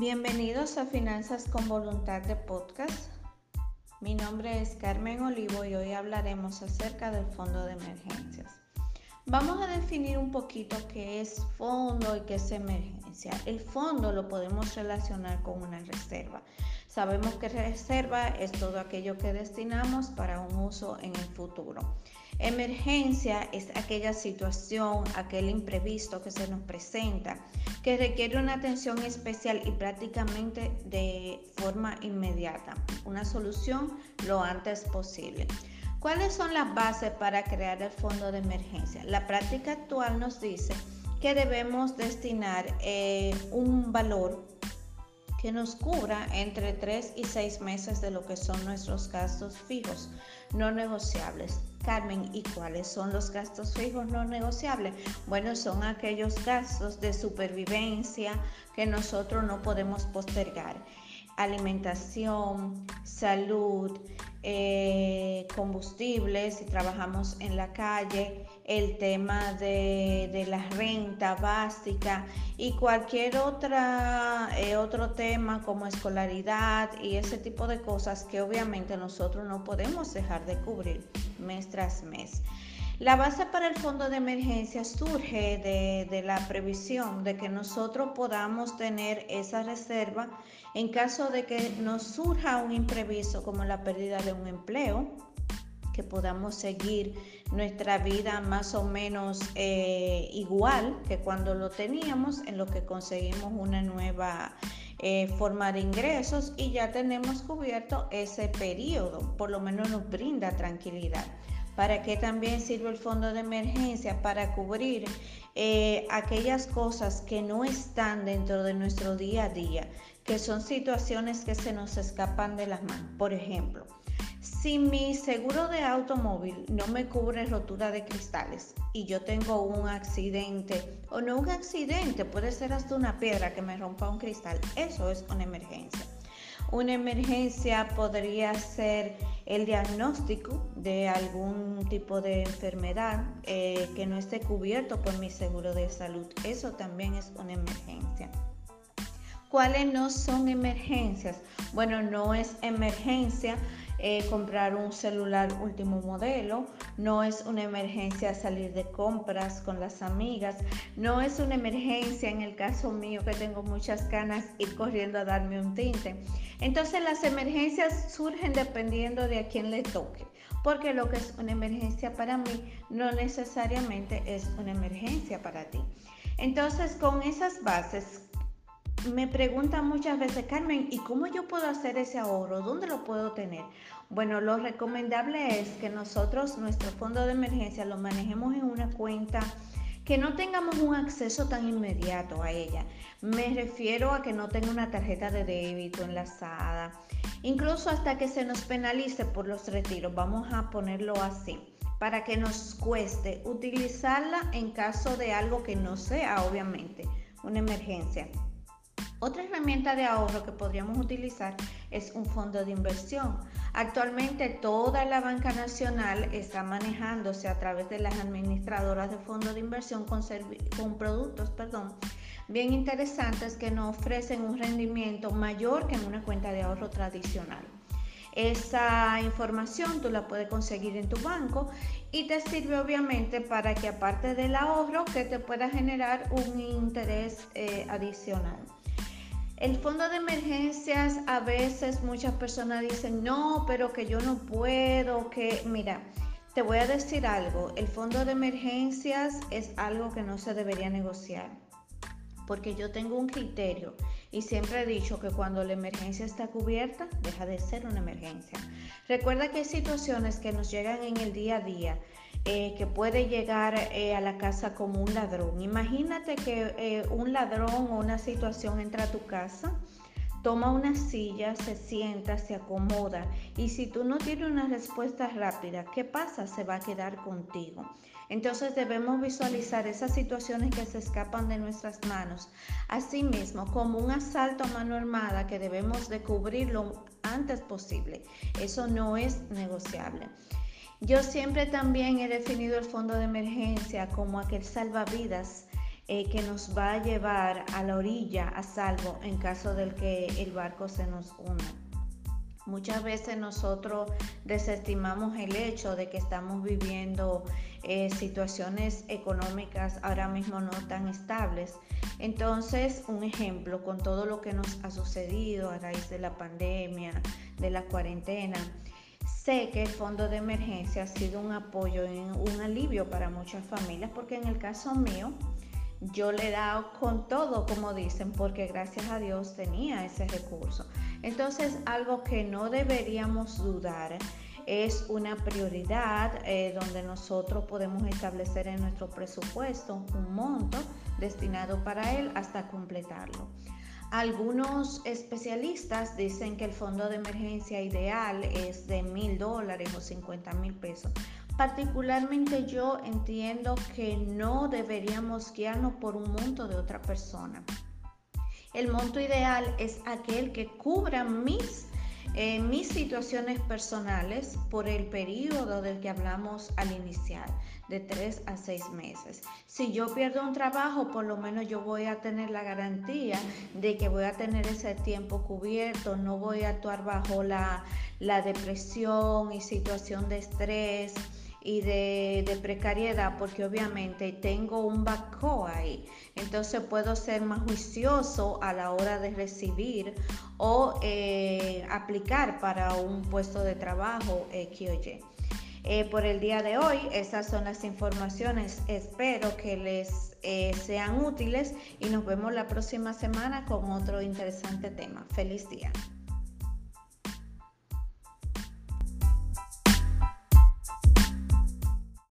Bienvenidos a Finanzas con Voluntad de Podcast. Mi nombre es Carmen Olivo y hoy hablaremos acerca del fondo de emergencias. Vamos a definir un poquito qué es fondo y qué es emergencia. El fondo lo podemos relacionar con una reserva. Sabemos que reserva es todo aquello que destinamos para un uso en el futuro. Emergencia es aquella situación, aquel imprevisto que se nos presenta, que requiere una atención especial y prácticamente de forma inmediata, una solución lo antes posible. ¿Cuáles son las bases para crear el fondo de emergencia? La práctica actual nos dice que debemos destinar eh, un valor que nos cubra entre 3 y 6 meses de lo que son nuestros gastos fijos no negociables. Carmen, ¿y cuáles son los gastos fijos no negociables? Bueno, son aquellos gastos de supervivencia que nosotros no podemos postergar. Alimentación, salud, eh, combustibles, si trabajamos en la calle, el tema de, la renta básica y cualquier otra, eh, otro tema como escolaridad y ese tipo de cosas que obviamente nosotros no podemos dejar de cubrir mes tras mes. La base para el fondo de emergencia surge de, de, la previsión de que nosotros podamos tener esa reserva en caso de que nos surja un imprevisto como la pérdida de un empleo, que podamos seguir nuestra vida más o menos eh, igual que cuando lo teníamos, en lo que conseguimos una nueva eh, forma de ingresos y ya tenemos cubierto ese periodo, por lo menos nos brinda tranquilidad. ¿Para qué también sirve el fondo de emergencia? Para cubrir eh, aquellas cosas que no están dentro de nuestro día a día, que son situaciones que se nos escapan de las manos. Por ejemplo, si mi seguro de automóvil no me cubre rotura de cristales y yo tengo un accidente, o no un accidente, puede ser hasta una piedra que me rompa un cristal, eso es una emergencia. Una emergencia podría ser el diagnóstico de algún tipo de enfermedad eh, que no esté cubierto por mi seguro de salud. Eso también es una emergencia. ¿Cuáles no son emergencias? Bueno, no es emergencia eh, comprar un celular último modelo, no es una emergencia salir de compras con las amigas, no es una emergencia en el caso mío que tengo muchas ganas ir corriendo a darme un tinte. Entonces las emergencias surgen dependiendo de a quién le toque, porque lo que es una emergencia para mí no necesariamente es una emergencia para ti. Entonces con esas bases me preguntan muchas veces, Carmen, ¿y cómo yo puedo hacer ese ahorro? ¿Dónde lo puedo tener? Bueno, lo recomendable es que nosotros nuestro fondo de emergencia lo manejemos en una cuenta que no tengamos un acceso tan inmediato a ella. Me refiero a que no tenga una tarjeta de débito enlazada, incluso hasta que se nos penalice por los retiros, vamos a ponerlo así para que nos cueste utilizarla en caso de algo que no sea obviamente una emergencia. Otra herramienta de ahorro que podríamos utilizar es un fondo de inversión. Actualmente toda la banca nacional está manejándose a través de las administradoras de fondos de inversión con, productos perdón, bien interesantes que nos ofrecen un rendimiento mayor que en una cuenta de ahorro tradicional. Esa información tú la puedes conseguir en tu banco y te sirve obviamente para que aparte del ahorro que te pueda generar un interés eh, adicional. El fondo de emergencias, a veces muchas personas dicen, no, pero que yo no puedo, que mira, te voy a decir algo, el fondo de emergencias es algo que no se debería negociar, porque yo tengo un criterio y siempre he dicho que cuando la emergencia está cubierta, deja de ser una emergencia. Recuerda que hay situaciones que nos llegan en el día a día eh, que puede llegar eh, a la casa como un ladrón. Imagínate que eh, un ladrón o una situación entra a tu casa, toma una silla, se sienta, se acomoda y si tú no tienes una respuesta rápida, ¿qué pasa? Se va a quedar contigo. Entonces debemos visualizar esas situaciones que se escapan de nuestras manos, asimismo como un asalto a mano armada que debemos de lo antes posible. Eso no es negociable. Yo siempre también he definido el fondo de emergencia como aquel salvavidas eh, que nos va a llevar a la orilla a salvo en caso de que el barco se nos hunda. Muchas veces nosotros desestimamos el hecho de que estamos viviendo eh, situaciones económicas ahora mismo no tan estables. Entonces, un ejemplo con todo lo que nos ha sucedido a raíz de la pandemia, de la cuarentena, sé que el fondo de emergencia ha sido un apoyo, un alivio para muchas familias, porque en el caso mío, yo le he dado con todo, como dicen, porque gracias a Dios tenía ese recurso. Entonces, algo que no deberíamos dudar es una prioridad eh, donde nosotros podemos establecer en nuestro presupuesto un monto destinado para él hasta completarlo. Algunos especialistas dicen que el fondo de emergencia ideal es de mil dólares o 50 mil pesos. Particularmente yo entiendo que no deberíamos guiarnos por un monto de otra persona. El monto ideal es aquel que cubra mis, eh, mis situaciones personales por el periodo del que hablamos al iniciar, de tres a seis meses. Si yo pierdo un trabajo, por lo menos yo voy a tener la garantía de que voy a tener ese tiempo cubierto, no voy a actuar bajo la, la depresión y situación de estrés y de, precariedad porque obviamente tengo un backco ahí. Entonces puedo ser más juicioso a la hora de recibir o eh, aplicar para un puesto de trabajo X. Eh, por el día de hoy, esas son las informaciones. Espero que les eh, sean útiles y nos vemos la próxima semana con otro interesante tema. Feliz día.